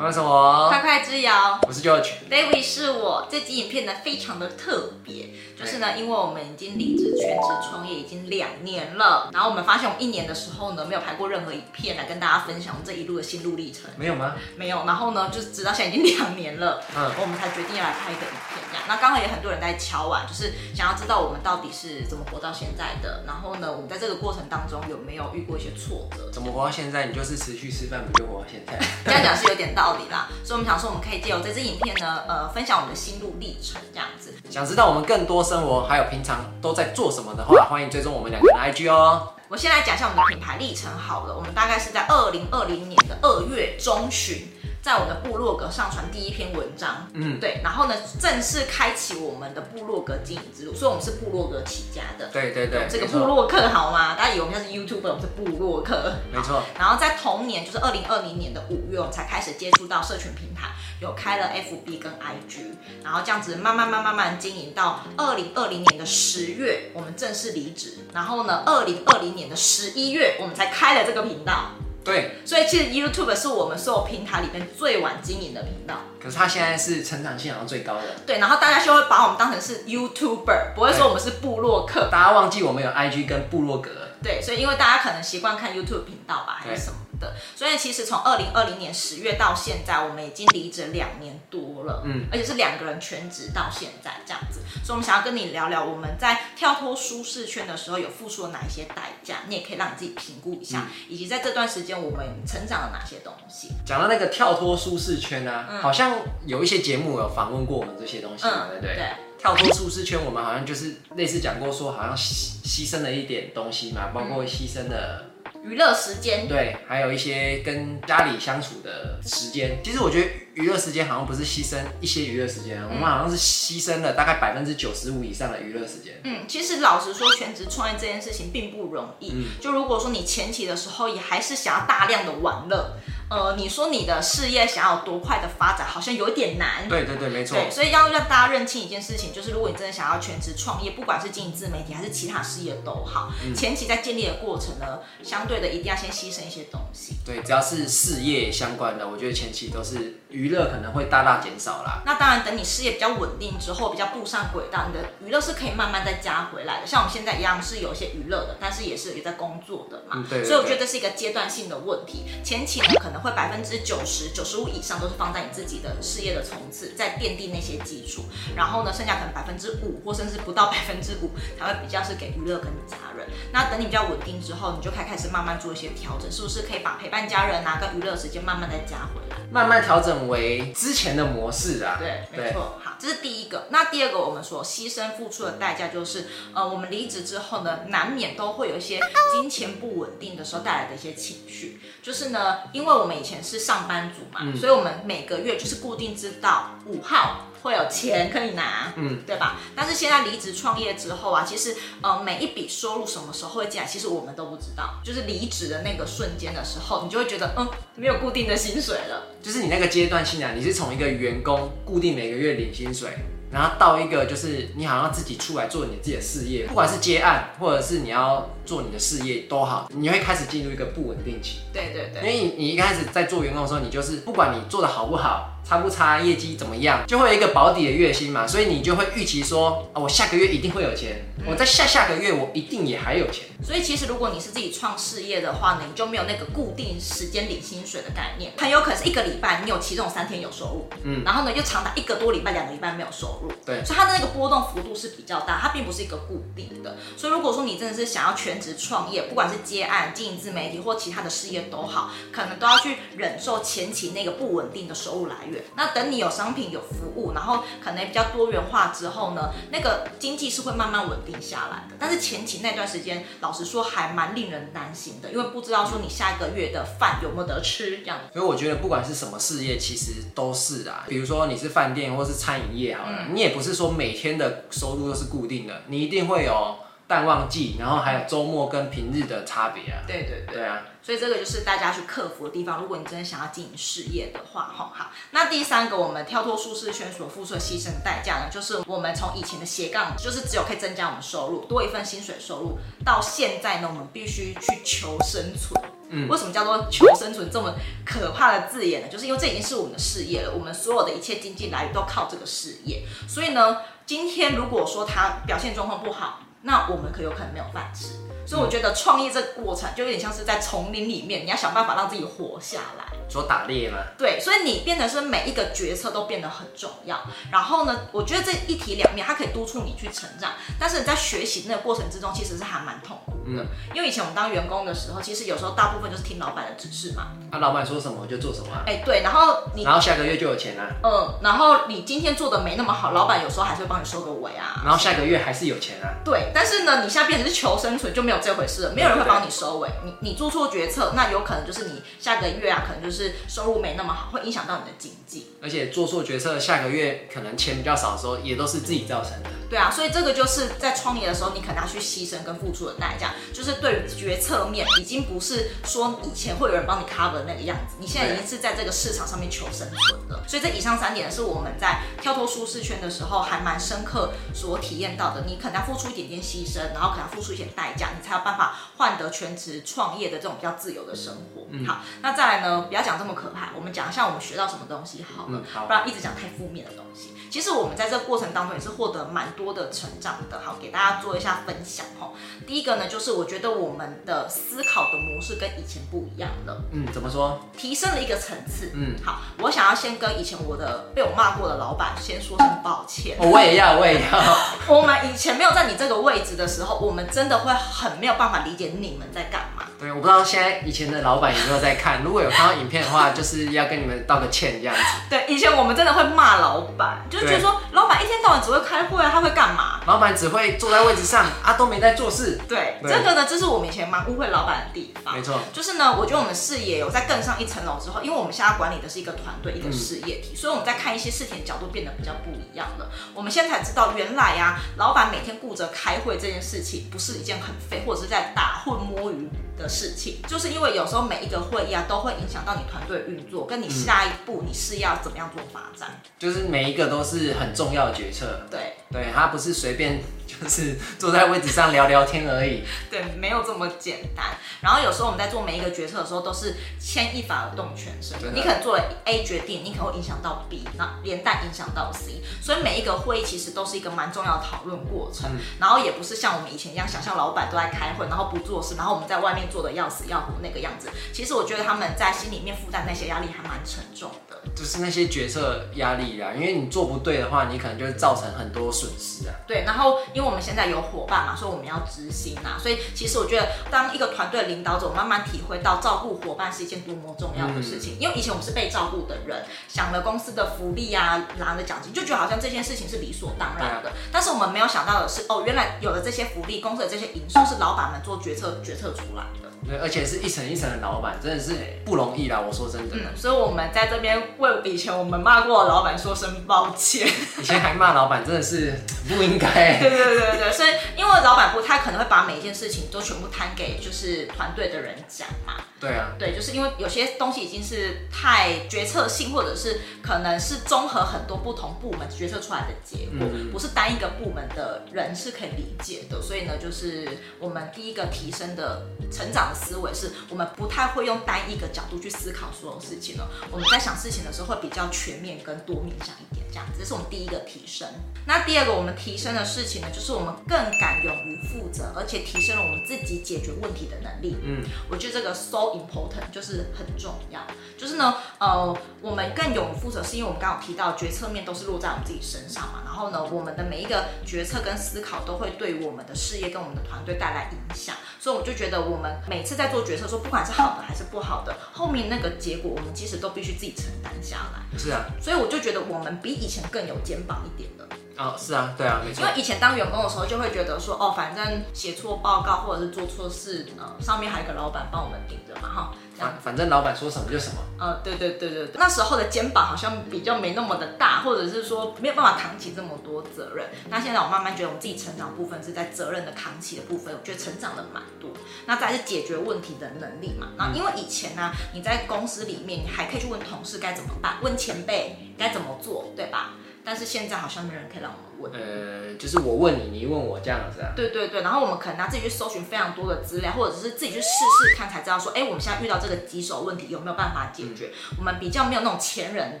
我是我，快快之遥，我是 George，David 是我。这集影片呢非常的特别，就是呢，因为我们已经离职全职创业已经两年了，然后我们发现我们一年的时候呢没有拍过任何影片来跟大家分享我们这一路的心路历程。没有吗？没有。然后呢，就是直到现在已经两年了，嗯，我们才决定要来拍一个影片这样。那刚好也很多人在敲碗，就是想要知道我们到底是怎么活到现在的。然后呢，我们在这个过程当中有没有遇过一些挫折？怎么活到现在？你就是持续吃饭，不就活到现在？这样讲是有点道理啦。所以我们想说，我们可以借由这支影片呢，呃，分享我们的心路历程，这样子。想知道我们更多生活，还有平常都在做什么的话，欢迎追踪我们两个的 IG 哦。我先来讲一下我们的品牌历程好了。我们大概是在二零二零年的二月中旬。在我的部落格上传第一篇文章，嗯，对，然后呢，正式开启我们的部落格经营之路，所以我们是部落格起家的，对对对，这个部落客好吗？大家以为我们像是 YouTuber，我们是部落客，没错。然后在同年，就是二零二零年的五月，我们才开始接触到社群平台，有开了 FB 跟 IG，然后这样子慢慢慢慢慢经营到二零二零年的十月，我们正式离职，然后呢，二零二零年的十一月，我们才开了这个频道。对，所以其实 YouTube 是我们所有平台里面最晚经营的频道。可是它现在是成长性好像最高的。对，然后大家就会把我们当成是 YouTuber，不会说我们是部落客。大家忘记我们有 IG 跟部落格。对，所以因为大家可能习惯看 YouTube 频道吧，还是什么。的，所以其实从二零二零年十月到现在，我们已经离职两年多了，嗯，而且是两个人全职到现在这样子，所以我们想要跟你聊聊我们在跳脱舒适圈的时候有付出了哪一些代价，你也可以让你自己评估一下，嗯、以及在这段时间我们成长了哪些东西。讲到那个跳脱舒适圈啊，嗯、好像有一些节目有访问过我们这些东西，嗯、对不对？对，跳脱舒适圈，我们好像就是类似讲过说，好像牺牺牲了一点东西嘛，包括牺牲了。娱乐时间，对，还有一些跟家里相处的时间。其实我觉得娱乐时间好像不是牺牲一些娱乐时间，嗯、我们好像是牺牲了大概百分之九十五以上的娱乐时间。嗯，其实老实说，全职创业这件事情并不容易。嗯，就如果说你前期的时候也还是想要大量的玩乐。呃，你说你的事业想要多快的发展，好像有点难。对对对，没错。对，所以要让大家认清一件事情，就是如果你真的想要全职创业，不管是经营自媒体还是其他事业都好，嗯、前期在建立的过程呢，相对的一定要先牺牲一些东西。对，只要是事业相关的，我觉得前期都是娱乐可能会大大减少啦。那当然，等你事业比较稳定之后，比较步上轨道，你的娱乐是可以慢慢再加回来的。像我们现在一样是有一些娱乐的，但是也是有在工作的嘛。嗯、对，对，对。所以我觉得这是一个阶段性的问题，前期呢可能会百分之九。九十九十五以上都是放在你自己的事业的层次，在奠定那些基础，然后呢，剩下可能百分之五或甚至不到百分之五，才会比较是给娱乐跟家人。那等你比较稳定之后，你就可以开始慢慢做一些调整，是不是可以把陪伴家人啊跟娱乐时间慢慢再加回来，慢慢调整为之前的模式啊？对，没错。好，这是第一个。那第二个，我们所牺牲付出的代价就是，呃，我们离职之后呢，难免都会有一些金钱不稳定的时候带来的一些情绪，就是呢，因为我们以前是上班族嘛，嗯、所以我们每个月就是固定知道五号会有钱可以拿，嗯，对吧？但是现在离职创业之后啊，其实呃每一笔收入什么时候会进来，其实我们都不知道。就是离职的那个瞬间的时候，你就会觉得嗯没有固定的薪水了。就是你那个阶段性啊，你是从一个员工固定每个月领薪水。然后到一个就是你好像自己出来做你自己的事业，不管是接案或者是你要做你的事业都好，你会开始进入一个不稳定期。对对对，因为你你一开始在做员工的时候，你就是不管你做的好不好，差不差，业绩怎么样，就会有一个保底的月薪嘛，所以你就会预期说，啊，我下个月一定会有钱，我在下下个月我一定也还有钱。所以其实如果你是自己创事业的话呢，你就没有那个固定时间领薪水的概念，很有可能是一个礼拜你有其中三天有收入，嗯，然后呢又长达一个多礼拜、两个礼拜没有收入，对，所以它的那个波动幅度是比较大，它并不是一个固定的。所以如果说你真的是想要全职创业，不管是接案、经营自媒体或其他的事业都好，可能都要去忍受前期那个不稳定的收入来源。那等你有商品、有服务，然后可能比较多元化之后呢，那个经济是会慢慢稳定下来的。但是前期那段时间，老实说还蛮令人担心的，因为不知道说你下一个月的饭有没有得吃这样。所以我觉得不管是什么事业，其实都是啊。比如说你是饭店或是餐饮业好了，嗯、你也不是说每天的收入都是固定的，你一定会有。淡旺季，然后还有周末跟平日的差别啊。对对对，对啊，所以这个就是大家去克服的地方。如果你真的想要经营事业的话，哈好。那第三个，我们跳脱舒适圈所付出的牺牲的代价呢，就是我们从以前的斜杠，就是只有可以增加我们收入，多一份薪水收入，到现在呢，我们必须去求生存。嗯，为什么叫做求生存这么可怕的字眼呢？就是因为这已经是我们的事业了，我们所有的一切经济来源都靠这个事业。所以呢，今天如果说他表现状况不好，那我们可有可能没有饭吃。所以我觉得创业这个过程就有点像是在丛林里面，你要想办法让自己活下来。说打猎吗？对，所以你变得是每一个决策都变得很重要。然后呢，我觉得这一体两面，它可以督促你去成长。但是你在学习那个过程之中，其实是还蛮痛苦的。嗯、因为以前我们当员工的时候，其实有时候大部分就是听老板的指示嘛。啊，老板说什么就做什么。哎、欸，对，然后你，然后下个月就有钱了、啊。嗯，然后你今天做的没那么好，老板有时候还是会帮你收个尾啊。然后下个月还是有钱啊。对，但是呢，你现在变成是求生存，就没有这回事了，没有人会帮你收尾。你你做错决策，那有可能就是你下个月啊，可能就是收入没那么好，会影响到你的经济。而且做错决策，下个月可能钱比较少的时候，也都是自己造成的。对啊，所以这个就是在创业的时候，你可能要去牺牲跟付出的代价，就是对于决策面，已经不是说以前会有人帮你 cover 那个样子，你现在已经是在这个市场上面求生存了。所以这以上三点是我们在跳脱舒适圈的时候，还蛮深刻所体验到的。你可能要付出一点点牺牲，然后可能要付出一些代价，你才有办法换得全职创业的这种比较自由的生活。嗯、好，那再来呢，不要讲这么可怕，我们讲一下我们学到什么东西好了，嗯、好，不然一直讲太负面的东西。其实我们在这个过程当中也是获得蛮多的成长的，好，给大家做一下分享哈。第一个呢，就是我觉得我们的思考的模式跟以前不一样了。嗯，怎么说？提升了一个层次。嗯，好，我想要先跟以前我的被我骂过的老板先说声抱歉。我也要，我也要。我们以前没有在你这个位置的时候，我们真的会很没有办法理解你们在干嘛。对，我不知道现在以前的老板有没有在看，如果有看到影片的话，就是要跟你们道个歉这样子。对，以前我们真的会骂老板，就是觉得说老板一天到晚只会开会啊，他会干嘛？老板只会坐在位置上啊，都没在做事。对，对这个呢，这是我们以前蛮误会老板的地方。没错，就是呢，我觉得我们视野有在更上一层楼之后，因为我们现在管理的是一个团队，一个事业体，嗯、所以我们在看一些事情的角度变得比较不一样了。我们现在才知道，原来呀、啊，老板每天顾着开会这件事情，不是一件很废或者是在打混摸鱼的事情，就是因为有时候每一个会议啊，都会影响到你团队运作，跟你下一步你是要怎么样做发展，就是每一个都是很重要的决策。对，对，它不是随便。就是坐在位置上聊聊天而已，对，没有这么简单。然后有时候我们在做每一个决策的时候，都是牵一发而动全身。你可能做了 A 决定，你可能会影响到 B，那连带影响到 C。所以每一个会议其实都是一个蛮重要的讨论过程。嗯、然后也不是像我们以前一样，想象老板都在开会，然后不做事，然后我们在外面做的要死要活那个样子。其实我觉得他们在心里面负担那些压力还蛮沉重的。就是那些决策压力啦，因为你做不对的话，你可能就会造成很多损失啊。对，然后因为我们现在有伙伴嘛，所以我们要执行啊。所以其实我觉得，当一个团队领导者，慢慢体会到照顾伙伴是一件多么重要的事情。嗯、因为以前我们是被照顾的人，想了公司的福利啊，拿了奖金，就觉得好像这件事情是理所当然的。啊、但是我们没有想到的是，哦，原来有了这些福利，公司的这些营收是老板们做决策决策出来的。对，而且是一层一层的老板，真的是不容易啦。我说真的。嗯，所以我们在这边为以前我们骂过的老板说声抱歉。以前还骂老板，真的是不应该。对对对对，所以因为老板不太可能会把每一件事情都全部摊给就是团队的人讲嘛。对啊，对，就是因为有些东西已经是太决策性，或者是可能是综合很多不同部门决策出来的结果，嗯、不是单一个部门的人是可以理解的。所以呢，就是我们第一个提升的成长的思维，是我们不太会用单一个角度去思考所有事情了。我们在想事情的时候会比较全面跟多面向一点，这样子，这是我们第一个提升。那第二个我们提升的事情呢，就是我们更敢勇于负责，而且提升了我们自己解决问题的能力。嗯，我觉得这个 so important 就是很重要。就是呢，呃，我们更勇于负责，是因为我们刚刚有提到决策面都是落在我们自己身上嘛。然后呢，我们的每一个决策跟思考都会对我们的事业跟我们的团队带来影响。所以我就觉得，我们每次在做决策，说不管是好的还是不好的，后面那个结果，我们其实都必须自己承担下来。是啊。所以我就觉得，我们比以前更有肩膀一点了。哦，是啊，对啊，没错。因为以前当员工的时候，就会觉得说，哦，反正写错报告或者是做错事，呃，上面还有一个老板帮我们顶着嘛，哈。反反正老板说什么就什么。呃，对对对对对。那时候的肩膀好像比较没那么的大，或者是说没有办法扛起这么多责任。那现在我慢慢觉得，我自己成长部分是在责任的扛起的部分，我觉得成长的蛮多。那再是解决问题的能力嘛。那因为以前呢，你在公司里面，你还可以去问同事该怎么办，问前辈该怎么做，对吧？但是现在好像没人可以让我们。问。呃，就是我问你，你问我这样子啊？对对对，然后我们可能拿自己去搜寻非常多的资料，或者是自己去试试看，才知道说，哎，我们现在遇到这个棘手问题有没有办法解决？嗯、我们比较没有那种前人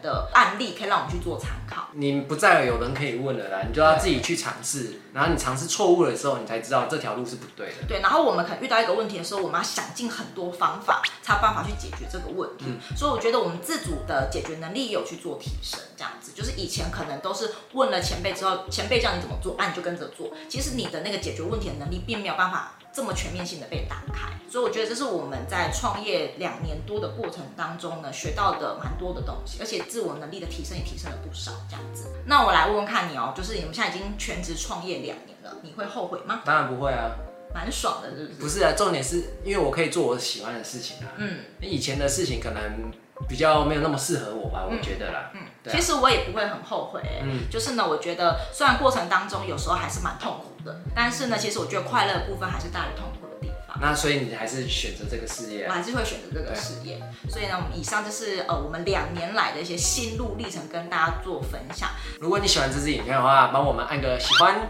的案例可以让我们去做参考。你不再有人可以问了啦，你就要自己去尝试，然后你尝试错误的时候，你才知道这条路是不对的。对，然后我们可能遇到一个问题的时候，我们要想尽很多方法，才有办法去解决这个问题。嗯、所以我觉得我们自主的解决能力也有去做提升，这样子就是以前可能都是问了前辈之后，前辈叫你怎么做，那、啊、你就跟着做。其实你的那个解决问题的能力并没有办法这么全面性的被打开。所以我觉得这是我们在创业两年多的过程当中呢，学到的蛮多的东西，而且自我能力的提升也提升了不少。这样子，那我来问问看你哦，就是你们现在已经全职创业两年了，你会后悔吗？当然不会啊。蛮爽的，是不是？不是啊，重点是因为我可以做我喜欢的事情啊。嗯，以前的事情可能比较没有那么适合我吧，嗯、我觉得啦。嗯，啊、其实我也不会很后悔、欸。嗯，就是呢，我觉得虽然过程当中有时候还是蛮痛苦的，但是呢，其实我觉得快乐的部分还是大于痛苦的地方。那所以你还是选择这个事业、啊？我还是会选择这个事业。所以呢，我们以上就是呃我们两年来的一些心路历程跟大家做分享。如果你喜欢这支影片的话，帮我们按个喜欢，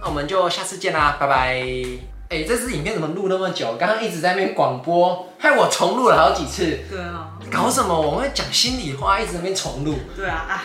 那我们就下次见啦，拜拜。哎、欸，这支影片怎么录那么久？刚刚一直在那边广播，害我重录了好几次。对啊，搞什么？我们会讲心里话，一直在那边重录。对啊，啊。